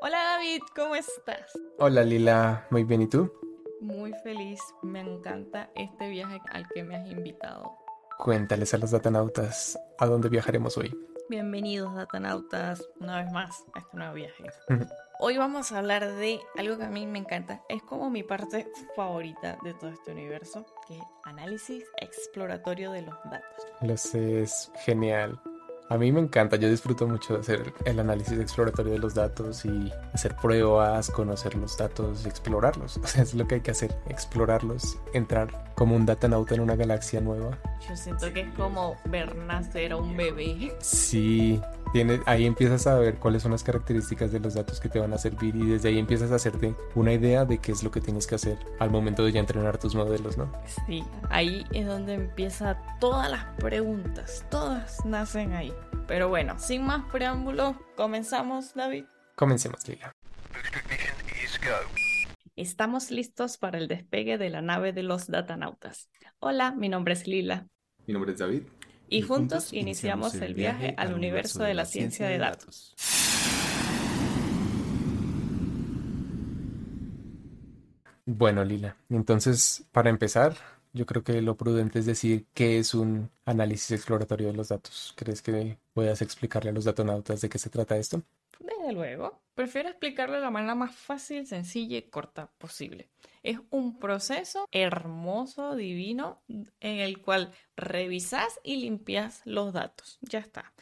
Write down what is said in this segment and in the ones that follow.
Hola David, ¿cómo estás? Hola Lila, muy bien, ¿y tú? Muy feliz, me encanta este viaje al que me has invitado. Cuéntales a los datanautas a dónde viajaremos hoy. Bienvenidos datanautas una vez más a este nuevo viaje. Hoy vamos a hablar de algo que a mí me encanta, es como mi parte favorita de todo este universo, que es análisis exploratorio de los datos. Lo sé, es genial. A mí me encanta, yo disfruto mucho de hacer el análisis exploratorio de los datos y hacer pruebas, conocer los datos y explorarlos. O sea, es lo que hay que hacer, explorarlos, entrar como un datanauta en una galaxia nueva. Yo siento que es como ver nacer a un bebé. Sí, Tienes, ahí empiezas a ver cuáles son las características de los datos que te van a servir y desde ahí empiezas a hacerte una idea de qué es lo que tienes que hacer al momento de ya entrenar tus modelos, ¿no? Sí, ahí es donde empieza todas las preguntas, todas nacen ahí. Pero bueno, sin más preámbulos, comenzamos, David. Comencemos, Lila. Estamos listos para el despegue de la nave de los datanautas. Hola, mi nombre es Lila. Mi nombre es David y juntos iniciamos el viaje al universo de la ciencia de datos. Bueno, Lila, entonces para empezar, yo creo que lo prudente es decir qué es un análisis exploratorio de los datos. ¿Crees que puedas explicarle a los datonautas de qué se trata esto? Luego. Prefiero explicarlo de la manera más fácil, sencilla y corta posible. Es un proceso hermoso, divino, en el cual revisas y limpias los datos. Ya está.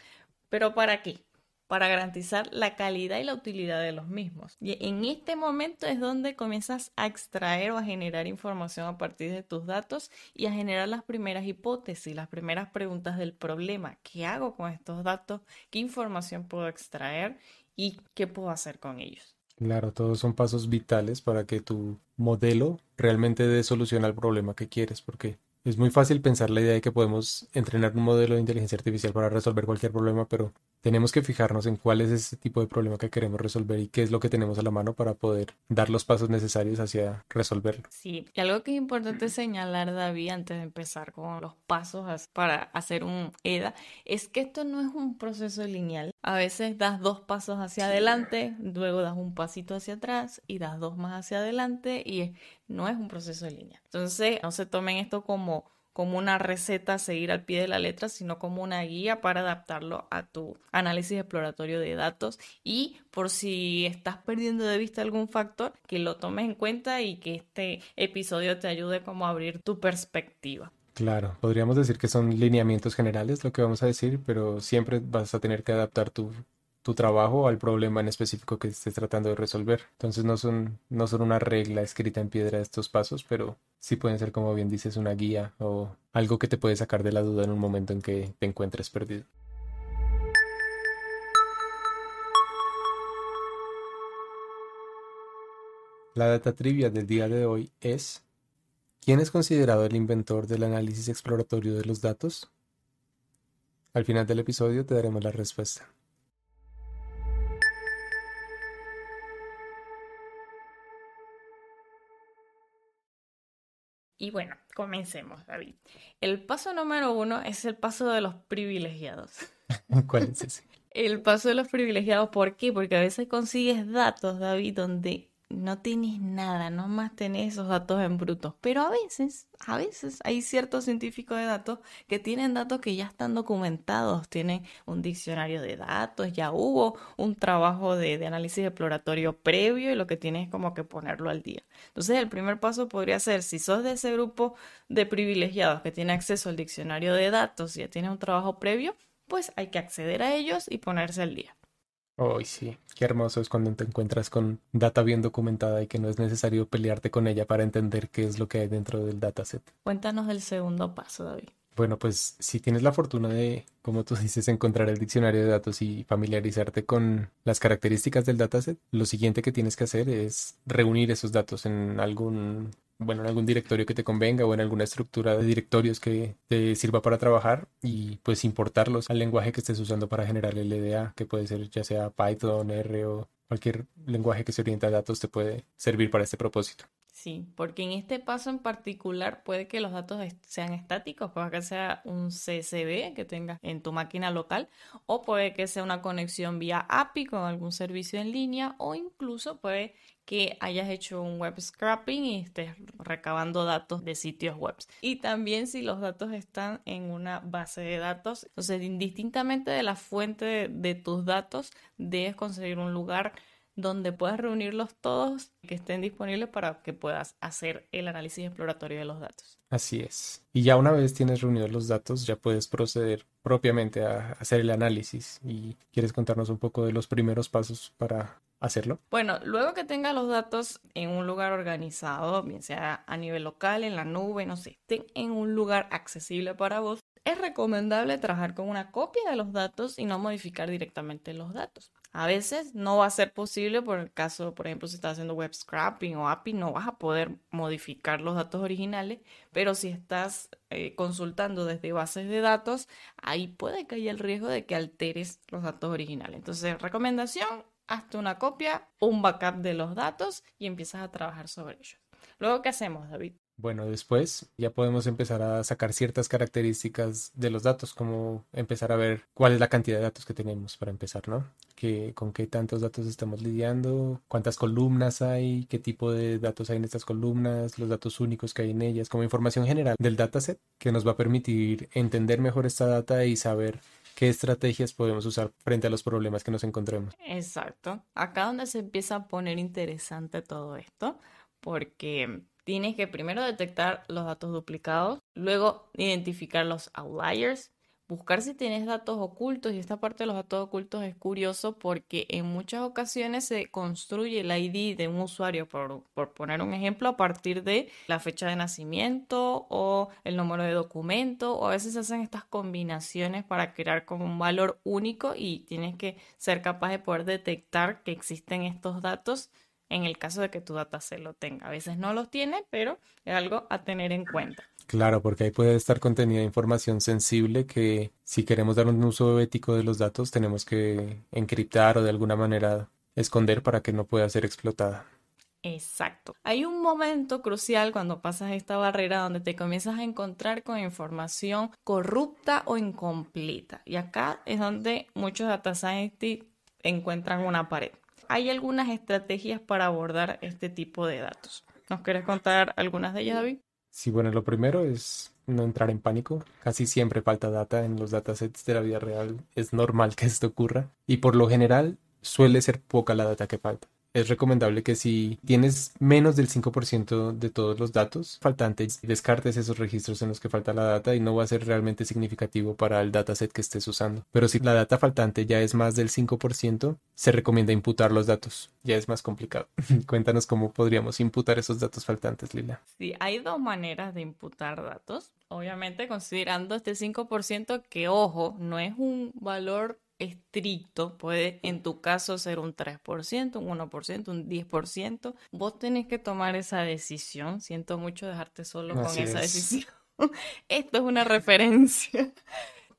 ¿Pero para qué? Para garantizar la calidad y la utilidad de los mismos. Y en este momento es donde comienzas a extraer o a generar información a partir de tus datos y a generar las primeras hipótesis, las primeras preguntas del problema. ¿Qué hago con estos datos? ¿Qué información puedo extraer? ¿Y qué puedo hacer con ellos? Claro, todos son pasos vitales para que tu modelo realmente dé solución al problema que quieres, porque es muy fácil pensar la idea de que podemos entrenar un modelo de inteligencia artificial para resolver cualquier problema, pero tenemos que fijarnos en cuál es ese tipo de problema que queremos resolver y qué es lo que tenemos a la mano para poder dar los pasos necesarios hacia resolverlo. Sí, y algo que es importante señalar, David, antes de empezar con los pasos para hacer un EDA, es que esto no es un proceso lineal. A veces das dos pasos hacia adelante, luego das un pasito hacia atrás y das dos más hacia adelante y no es un proceso lineal. Entonces, no se tomen esto como como una receta a seguir al pie de la letra, sino como una guía para adaptarlo a tu análisis exploratorio de datos y por si estás perdiendo de vista algún factor, que lo tomes en cuenta y que este episodio te ayude como a abrir tu perspectiva. Claro, podríamos decir que son lineamientos generales lo que vamos a decir, pero siempre vas a tener que adaptar tu tu trabajo al problema en específico que estés tratando de resolver. Entonces no son, no son una regla escrita en piedra estos pasos, pero sí pueden ser, como bien dices, una guía o algo que te puede sacar de la duda en un momento en que te encuentres perdido. La data trivia del día de hoy es ¿Quién es considerado el inventor del análisis exploratorio de los datos? Al final del episodio te daremos la respuesta. Y bueno, comencemos, David. El paso número uno es el paso de los privilegiados. ¿Cuál es ese? El paso de los privilegiados, ¿por qué? Porque a veces consigues datos, David, donde no tienes nada, no más tenés esos datos en bruto. Pero a veces, a veces hay ciertos científicos de datos que tienen datos que ya están documentados, tienen un diccionario de datos, ya hubo un trabajo de, de análisis exploratorio previo y lo que tienes es como que ponerlo al día. Entonces el primer paso podría ser, si sos de ese grupo de privilegiados que tiene acceso al diccionario de datos y ya tiene un trabajo previo, pues hay que acceder a ellos y ponerse al día. Hoy sí, qué hermoso es cuando te encuentras con data bien documentada y que no es necesario pelearte con ella para entender qué es lo que hay dentro del dataset. Cuéntanos del segundo paso, David. Bueno, pues si tienes la fortuna de, como tú dices, encontrar el diccionario de datos y familiarizarte con las características del dataset, lo siguiente que tienes que hacer es reunir esos datos en algún bueno, en algún directorio que te convenga o en alguna estructura de directorios que te sirva para trabajar y pues importarlos al lenguaje que estés usando para generar el EDA, que puede ser ya sea Python, R o cualquier lenguaje que se orienta a datos te puede servir para este propósito. Sí, porque en este paso en particular puede que los datos sean estáticos, puede que sea un CSV que tengas en tu máquina local, o puede que sea una conexión vía API con algún servicio en línea, o incluso puede que hayas hecho un web scrapping y estés recabando datos de sitios web. Y también si los datos están en una base de datos, entonces indistintamente de la fuente de, de tus datos, debes conseguir un lugar donde puedas reunirlos todos que estén disponibles para que puedas hacer el análisis exploratorio de los datos. Así es. Y ya una vez tienes reunidos los datos, ya puedes proceder propiamente a hacer el análisis. ¿Y quieres contarnos un poco de los primeros pasos para hacerlo? Bueno, luego que tengas los datos en un lugar organizado, bien sea a nivel local, en la nube, no sé, estén en un lugar accesible para vos, es recomendable trabajar con una copia de los datos y no modificar directamente los datos. A veces no va a ser posible por el caso, por ejemplo, si estás haciendo web scrapping o API, no vas a poder modificar los datos originales, pero si estás eh, consultando desde bases de datos, ahí puede que haya el riesgo de que alteres los datos originales. Entonces, recomendación, hazte una copia, un backup de los datos y empiezas a trabajar sobre ellos. Luego, ¿qué hacemos, David? Bueno, después ya podemos empezar a sacar ciertas características de los datos, como empezar a ver cuál es la cantidad de datos que tenemos para empezar, ¿no? Que, con qué tantos datos estamos lidiando, cuántas columnas hay, qué tipo de datos hay en estas columnas, los datos únicos que hay en ellas, como información general del dataset que nos va a permitir entender mejor esta data y saber qué estrategias podemos usar frente a los problemas que nos encontremos. Exacto. Acá donde se empieza a poner interesante todo esto, porque tienes que primero detectar los datos duplicados, luego identificar los outliers, buscar si tienes datos ocultos y esta parte de los datos ocultos es curioso porque en muchas ocasiones se construye el ID de un usuario, por, por, poner un ejemplo, a partir de la fecha de nacimiento o el número de documento o a veces se hacen estas combinaciones para crear como un valor único y tienes que ser capaz de poder detectar que existen estos datos en el caso de que tu dataset lo tenga. A veces no los tiene, pero es algo a tener en cuenta. Claro, porque ahí puede estar contenida información sensible que si queremos dar un uso ético de los datos tenemos que encriptar o de alguna manera esconder para que no pueda ser explotada. Exacto. Hay un momento crucial cuando pasas esta barrera donde te comienzas a encontrar con información corrupta o incompleta. Y acá es donde muchos data scientists encuentran una pared hay algunas estrategias para abordar este tipo de datos. ¿Nos quieres contar algunas de ellas, David? Sí, bueno, lo primero es no entrar en pánico. Casi siempre falta data en los datasets de la vida real. Es normal que esto ocurra. Y por lo general suele ser poca la data que falta es recomendable que si tienes menos del 5% de todos los datos faltantes, descartes esos registros en los que falta la data y no va a ser realmente significativo para el dataset que estés usando. Pero si la data faltante ya es más del 5%, se recomienda imputar los datos. Ya es más complicado. Cuéntanos cómo podríamos imputar esos datos faltantes, Lila. Sí, hay dos maneras de imputar datos. Obviamente considerando este 5% que, ojo, no es un valor estricto, puede en tu caso ser un 3%, un 1%, un 10%. Vos tenés que tomar esa decisión. Siento mucho dejarte solo con esa decisión. Esto es una referencia.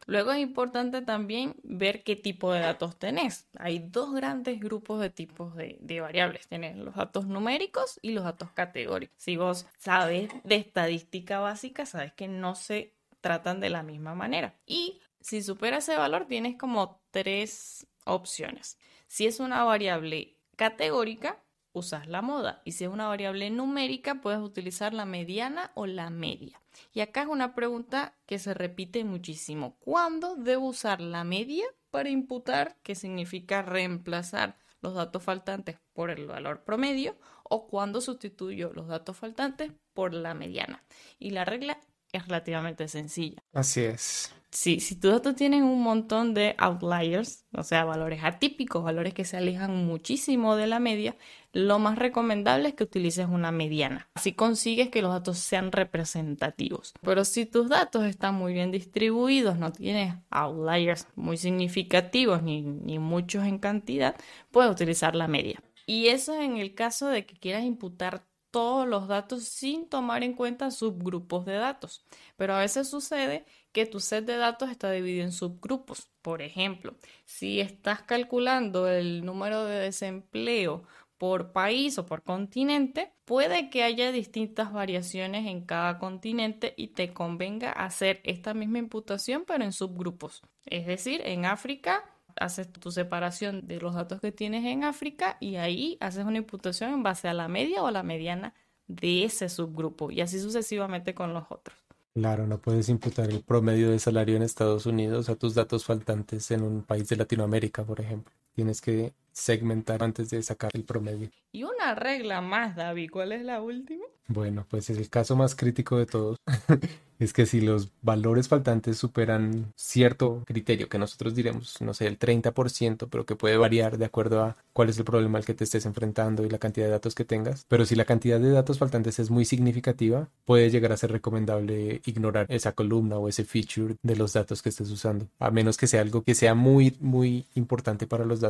Luego es importante también ver qué tipo de datos tenés. Hay dos grandes grupos de tipos de, de, variables. Tenés los datos numéricos y los datos categóricos. Si vos sabes de estadística básica, sabes que no se tratan de la misma manera. Y si supera ese valor, tienes como tres opciones. Si es una variable categórica, usas la moda. Y si es una variable numérica, puedes utilizar la mediana o la media. Y acá es una pregunta que se repite muchísimo. ¿Cuándo debo usar la media para imputar, que significa reemplazar los datos faltantes por el valor promedio? ¿O cuándo sustituyo los datos faltantes por la mediana? Y la regla es relativamente sencilla. Así es. Sí, si tus datos tienen un montón de outliers, o sea, valores atípicos, valores que se alejan muchísimo de la media, lo más recomendable es que utilices una mediana. Así consigues que los datos sean representativos. Pero si tus datos están muy bien distribuidos, no tienes outliers muy significativos ni, ni muchos en cantidad, puedes utilizar la media. Y eso en el caso de que quieras imputar todos los datos sin tomar en cuenta subgrupos de datos. Pero a veces sucede que tu set de datos está dividido en subgrupos. Por ejemplo, si estás calculando el número de desempleo por país o por continente, puede que haya distintas variaciones en cada continente y te convenga hacer esta misma imputación pero en subgrupos. Es decir, en África haces tu separación de los datos que tienes en África y ahí haces una imputación en base a la media o la mediana de ese subgrupo y así sucesivamente con los otros. Claro, no puedes imputar el promedio de salario en Estados Unidos a tus datos faltantes en un país de Latinoamérica, por ejemplo. Tienes que segmentar antes de sacar el promedio. Y una regla más, David, ¿cuál es la última? Bueno, pues es el caso más crítico de todos. es que si los valores faltantes superan cierto criterio, que nosotros diremos, no sé, el 30%, pero que puede variar de acuerdo a cuál es el problema al que te estés enfrentando y la cantidad de datos que tengas, pero si la cantidad de datos faltantes es muy significativa, puede llegar a ser recomendable ignorar esa columna o ese feature de los datos que estés usando, a menos que sea algo que sea muy, muy importante para los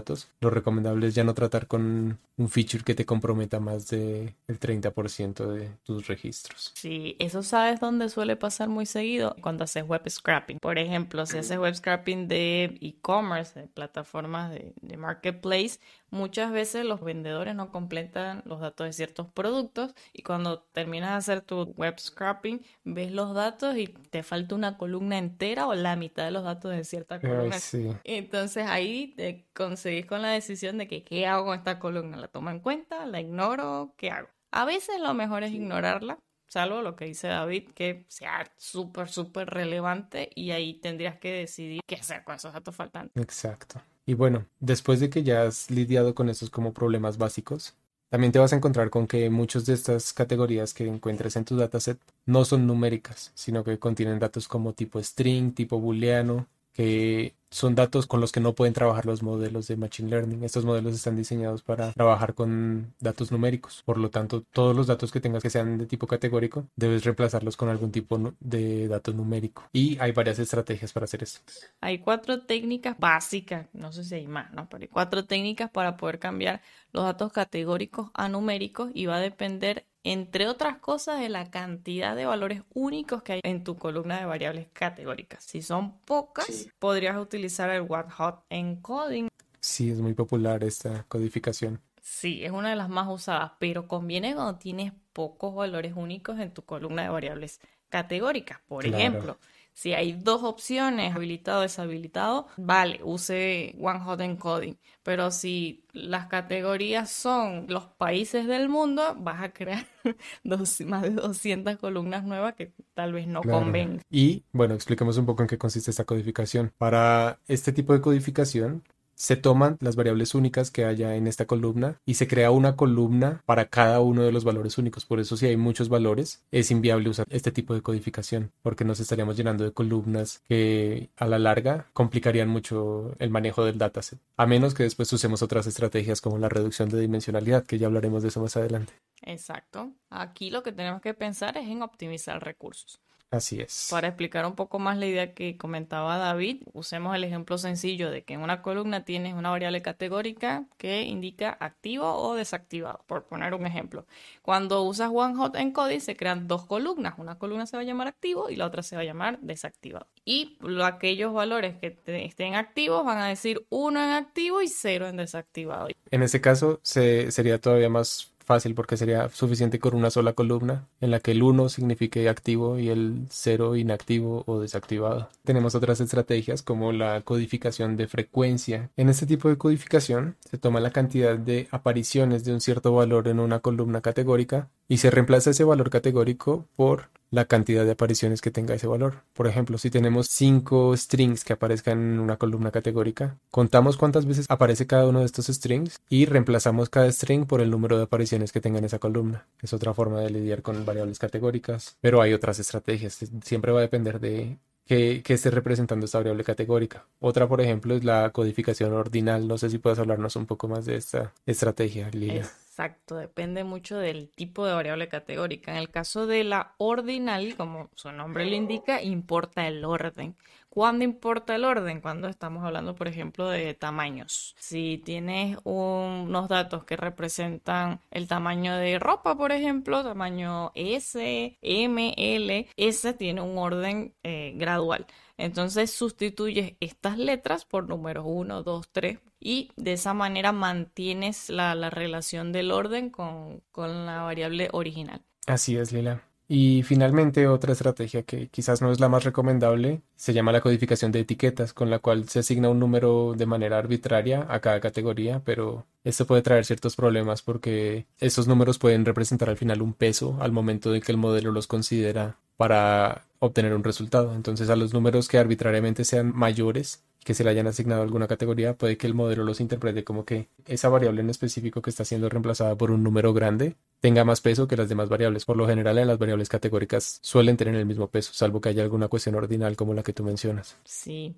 Lo recomendable es ya no tratar con un feature que te comprometa más del 30% de tus registros. Sí, eso sabes dónde suele pasar muy seguido cuando haces web scrapping. Por ejemplo, si haces web scrapping de e-commerce, de plataformas de, de, marketplace, muchas veces los vendedores no completan los datos de ciertos productos y cuando terminas de hacer tu web scrapping, ves los datos y te falta una columna entera o la mitad de los datos de cierta columna. Entonces ahí te conseguís con la decisión de que qué hago con esta columna, la tomo en cuenta, la ignoro, qué hago. A veces lo mejor es ignorarla salvo lo que dice David, que sea súper, súper relevante y ahí tendrías que decidir qué hacer con esos datos faltantes. Exacto. Y bueno, después de que ya has lidiado con esos como problemas básicos, también te vas a encontrar con que muchas de estas categorías que encuentres en tu dataset no son numéricas, sino que contienen datos como tipo string, tipo booleano, que son datos con los que no pueden trabajar los modelos de Machine Learning. Estos modelos están diseñados para trabajar con datos numéricos. Por lo tanto, todos los datos que tengas que sean de tipo categórico, debes reemplazarlos con algún tipo de dato numérico. Y hay varias estrategias para hacer esto. Hay cuatro técnicas básicas, no sé si hay más, ¿no? Pero hay cuatro técnicas para poder cambiar los datos categóricos a numéricos y va a depender entre otras cosas, de la cantidad de valores únicos que hay en tu columna de variables categóricas. Si son pocas, podrías utilizar el One Hot Encoding. Sí, es muy popular esta codificación. Sí, es una de las más usadas, pero conviene cuando tienes pocos valores únicos en tu columna de variables categóricas. Por ejemplo, si hay dos opciones, habilitado o deshabilitado, vale, use One Hot Encoding. Pero si las categorías son los países del mundo, vas a crear dos, más de 200 columnas nuevas que tal vez no convengan. Y bueno, expliquemos un poco en qué consiste esta codificación. Para este tipo de codificación, se toman las variables únicas que haya en esta columna y se crea una columna para cada uno de los valores únicos. Por eso si hay muchos valores es inviable usar este tipo de codificación porque nos estaríamos llenando de columnas que a la larga complicarían mucho el manejo del dataset. A menos que después usemos otras estrategias como la reducción de dimensionalidad, que ya hablaremos de eso más adelante. Exacto. Aquí lo que tenemos que pensar es en optimizar recursos. Así es. Para explicar un poco más la idea que comentaba David, usemos el ejemplo sencillo de que en una columna tienes una variable categórica que indica activo o desactivado, por poner un ejemplo. Cuando usas OneHot encoding se crean dos columnas, una columna se va a llamar activo y la otra se va a llamar desactivado. Y aquellos valores que estén activos van a decir uno en activo y cero en desactivado. En ese caso se, sería todavía más fácil porque sería suficiente con una sola columna en la que el 1 signifique activo y el 0 inactivo o desactivado. Tenemos otras estrategias como la codificación de frecuencia. En este tipo de codificación se toma la cantidad de apariciones de un cierto valor en una columna categórica y se reemplaza ese valor categórico por la cantidad de apariciones que tenga ese valor. Por ejemplo, si tenemos cinco strings que aparezcan en una columna categórica, contamos cuántas veces aparece cada uno de estos strings y reemplazamos cada string por el número de apariciones que tenga en esa columna. Es otra forma de lidiar con variables categóricas, pero hay otras estrategias. Siempre va a depender de que, esté representando esta variable categórica. Otra, por ejemplo, es la codificación ordinal. No sé si puedes hablarnos un poco más de esta estrategia, Lilia. Exacto, depende mucho del tipo de variable categórica. En el caso de la ordinal, como su nombre lo indica, importa el orden. ¿Cuándo importa el orden? Cuando estamos hablando, por ejemplo, de tamaños. Si tienes unos datos que representan el tamaño de ropa, por ejemplo, tamaño S, M, L, ese tiene un orden eh, gradual. Entonces sustituyes estas letras por números 1, 2, 3, y de esa manera mantienes la, relación del orden con, con la variable original. Así es, Lila. Y finalmente, otra estrategia que quizás no es la más recomendable se llama la codificación de etiquetas, con la cual se asigna un número de manera arbitraria a cada categoría, pero esto puede traer ciertos problemas porque esos números pueden representar al final un peso al momento de que el modelo los considera para obtener un resultado. Entonces, a los números que arbitrariamente sean mayores que se le hayan asignado alguna categoría, puede que el modelo los interprete como que esa variable en específico que está siendo reemplazada por un número grande tenga más peso que las demás variables. Por lo general, en las variables categóricas suelen tener el mismo peso, salvo que haya alguna cuestión ordinal como la que tú mencionas. Sí.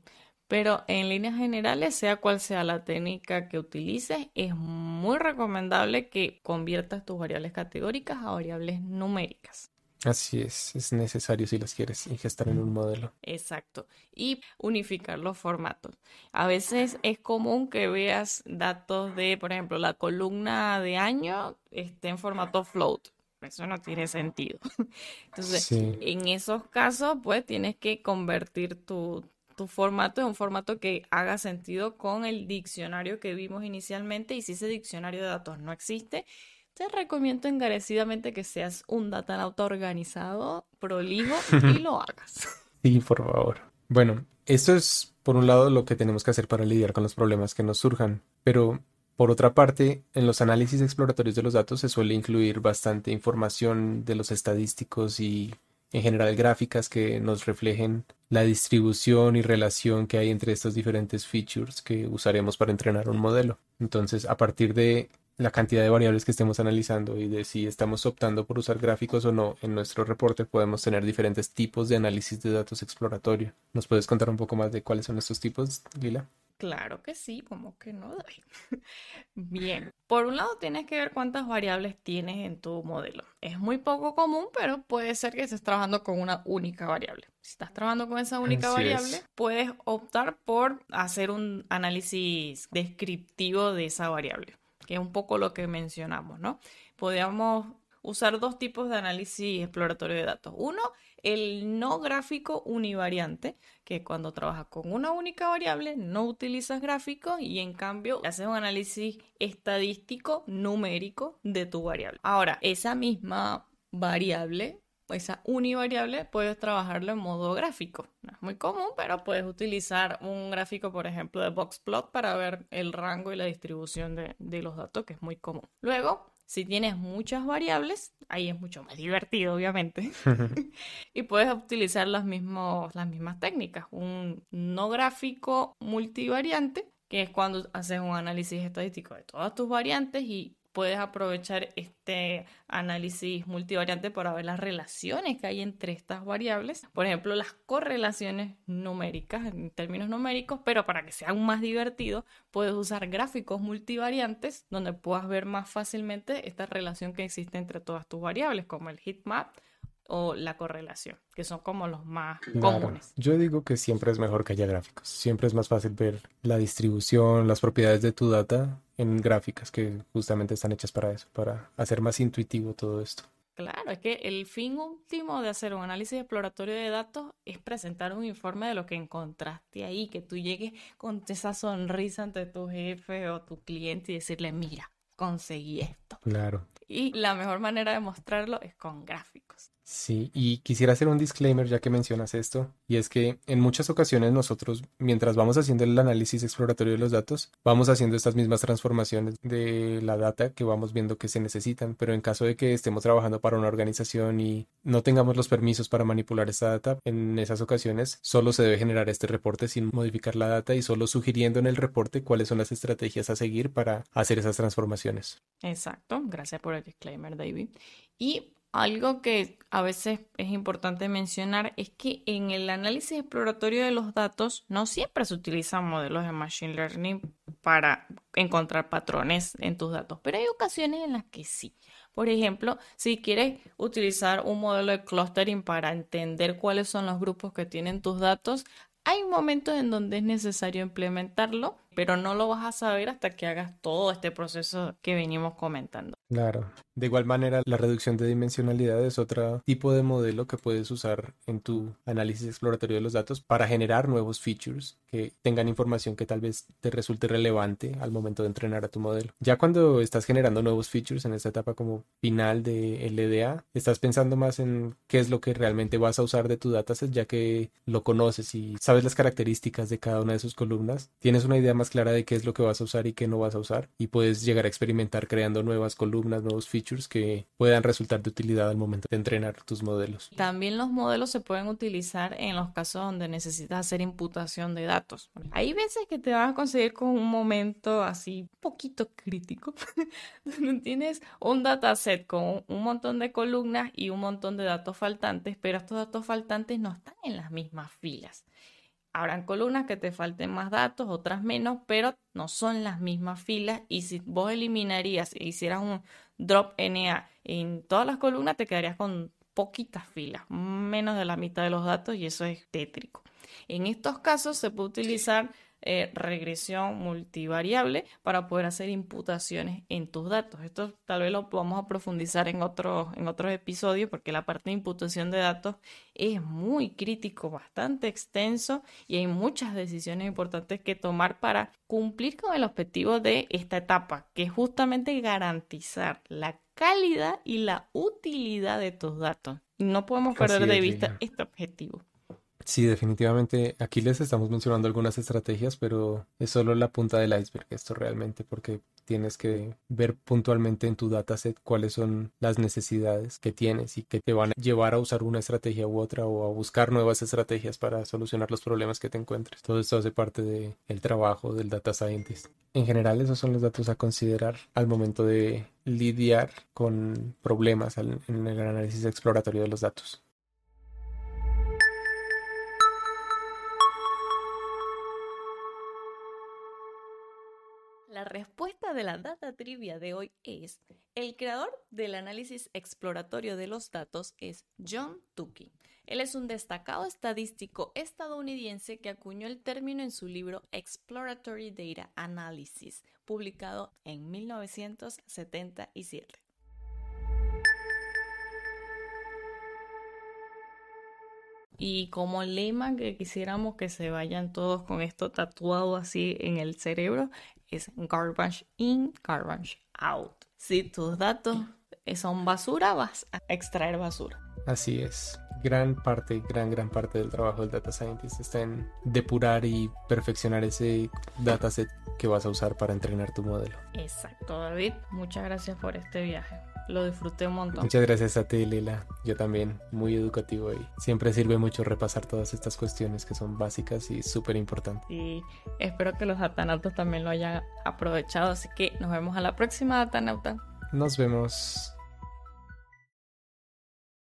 Pero en líneas generales, sea cual sea la técnica que utilices, es muy recomendable que conviertas tus variables categóricas a variables numéricas. Así es, es necesario si las quieres ingestar en un modelo. Exacto. Y unificar los formatos. A veces es común que veas datos de, por ejemplo, la columna de año esté en formato float. Eso no tiene sentido. Entonces, en esos casos, pues tienes que convertir tu, tu formato en un formato que haga sentido con el diccionario que vimos inicialmente. Y si ese diccionario de datos no existe, te recomiendo encarecidamente que seas un datanauta organizado, prolijo y lo hagas. Sí, por favor. Bueno, esto es por un lado lo que tenemos que hacer para lidiar con los problemas que nos surjan, pero por otra parte, en los análisis exploratorios de los datos se suele incluir bastante información de los estadísticos y en general gráficas que nos reflejen la distribución y relación que hay entre estos diferentes features que usaremos para entrenar un modelo. Entonces, a partir de la cantidad de variables que estemos analizando y de si estamos optando por usar gráficos o no en nuestro reporte, podemos tener diferentes tipos de análisis de datos exploratorio. ¿Nos puedes contar un poco más de cuáles son estos tipos, Lila? Claro que sí, como que no. Bien, por un lado tienes que ver cuántas variables tienes en tu modelo. Es muy poco común, pero puede ser que estés trabajando con una única variable. Si estás trabajando con esa única variable, puedes optar por hacer un análisis descriptivo de esa variable que es un poco lo que mencionamos, ¿no? Podríamos usar dos tipos de análisis exploratorio de datos. Uno, el no gráfico univariante, que cuando trabajas con una única variable no utilizas gráficos y en cambio haces un análisis estadístico numérico de tu variable. Ahora, esa misma variable esa univariable puedes trabajarlo en modo gráfico. No es muy común, pero puedes utilizar un gráfico, por ejemplo, de boxplot para ver el rango y la distribución de, de los datos, que es muy común. Luego, si tienes muchas variables, ahí es mucho más divertido, obviamente. y puedes utilizar las, mismos, las mismas técnicas. Un no gráfico multivariante, que es cuando haces un análisis estadístico de todas tus variantes y puedes aprovechar este análisis multivariante para ver las relaciones que hay entre estas variables. Por ejemplo, las correlaciones numéricas en términos numéricos, pero para que sea aún más divertido, puedes usar gráficos multivariantes donde puedas ver más fácilmente esta relación que existe entre todas tus variables, como el heatmap o la correlación, que son como los más comunes. Yo digo que siempre es mejor que haya gráficos. Siempre es más fácil ver la distribución, las propiedades de tu data en gráficas que justamente están hechas para eso, para hacer más intuitivo todo esto. Claro, es que el fin último de hacer un análisis exploratorio de datos es presentar un informe de lo que encontraste ahí, que tú llegues con esa sonrisa ante tu jefe o tu cliente y decirle, mira, conseguí esto. Claro. Y la mejor manera de mostrarlo es con gráficos. Sí, y quisiera hacer un disclaimer ya que mencionas esto, y es que en muchas ocasiones nosotros, mientras vamos haciendo el análisis exploratorio de los datos, vamos haciendo estas mismas transformaciones de la data que vamos viendo que se necesitan, pero en caso de que estemos trabajando para una organización y no tengamos los permisos para manipular esta data, en esas ocasiones solo se debe generar este reporte sin modificar la data y solo sugiriendo en el reporte cuáles son las estrategias a seguir para hacer esas transformaciones. Exacto, gracias por el disclaimer, David. Y algo que a veces es importante mencionar es que en el análisis exploratorio de los datos no siempre se utilizan modelos de Machine Learning para encontrar patrones en tus datos, pero hay ocasiones en las que sí. Por ejemplo, si quieres utilizar un modelo de clustering para entender cuáles son los grupos que tienen tus datos, hay momentos en donde es necesario implementarlo pero no lo vas a saber hasta que hagas todo este proceso que venimos comentando. Claro. De igual manera, la reducción de dimensionalidad es otro tipo de modelo que puedes usar en tu análisis exploratorio de los datos para generar nuevos features que tengan información que tal vez te resulte relevante al momento de entrenar a tu modelo. Ya cuando estás generando nuevos features en esta etapa como final de LDA, estás pensando más en qué es lo que realmente vas a usar de tu dataset ya que lo conoces y sabes las características de cada una de sus columnas. Tienes una idea más clara de qué es lo que vas a usar y qué no vas a usar y puedes llegar a experimentar creando nuevas columnas, nuevos features que puedan resultar de utilidad al momento de entrenar tus modelos. También los modelos se pueden utilizar en los casos donde necesitas hacer imputación de datos. Hay veces que te vas a conseguir con un momento así un poquito crítico, donde tienes un dataset con un montón de columnas y un montón de datos faltantes, pero estos datos faltantes no están en las mismas filas. Habrán columnas que te falten más datos, otras menos, pero no son las mismas filas. Y si vos eliminarías e hicieras un drop NA en todas las columnas, te quedarías con poquitas filas, menos de la mitad de los datos, y eso es tétrico. En estos casos se puede utilizar eh, regresión multivariable para poder hacer imputaciones en tus datos. Esto tal vez lo vamos a profundizar en otros en otros episodios porque la parte de imputación de datos es muy crítico, bastante extenso y hay muchas decisiones importantes que tomar para cumplir con el objetivo de esta etapa, que es justamente garantizar la calidad y la utilidad de tus datos. No podemos perder de vista este objetivo. Sí, definitivamente. Aquí les estamos mencionando algunas estrategias, pero es solo la punta del iceberg esto realmente, porque tienes que ver puntualmente en tu dataset cuáles son las necesidades que tienes y que te van a llevar a usar una estrategia u otra o a buscar nuevas estrategias para solucionar los problemas que te encuentres. Todo esto hace parte del trabajo del data scientist. En general, esos son los datos a considerar al momento de lidiar con problemas en el análisis exploratorio de los datos. La respuesta de la data trivia de hoy es, el creador del análisis exploratorio de los datos es John Tukey. Él es un destacado estadístico estadounidense que acuñó el término en su libro Exploratory Data Analysis, publicado en 1977. Y como lema que quisiéramos que se vayan todos con esto tatuado así en el cerebro, es garbage in, garbage out. Si tus datos son basura, vas a extraer basura. Así es. Gran parte, gran, gran parte del trabajo del data scientist está en depurar y perfeccionar ese dataset que vas a usar para entrenar tu modelo. Exacto, David. Muchas gracias por este viaje. Lo disfruté un montón. Muchas gracias a ti, Lila. Yo también, muy educativo y siempre sirve mucho repasar todas estas cuestiones que son básicas y súper importantes. Y espero que los datanautas también lo hayan aprovechado. Así que nos vemos a la próxima, datanauta. Nos vemos.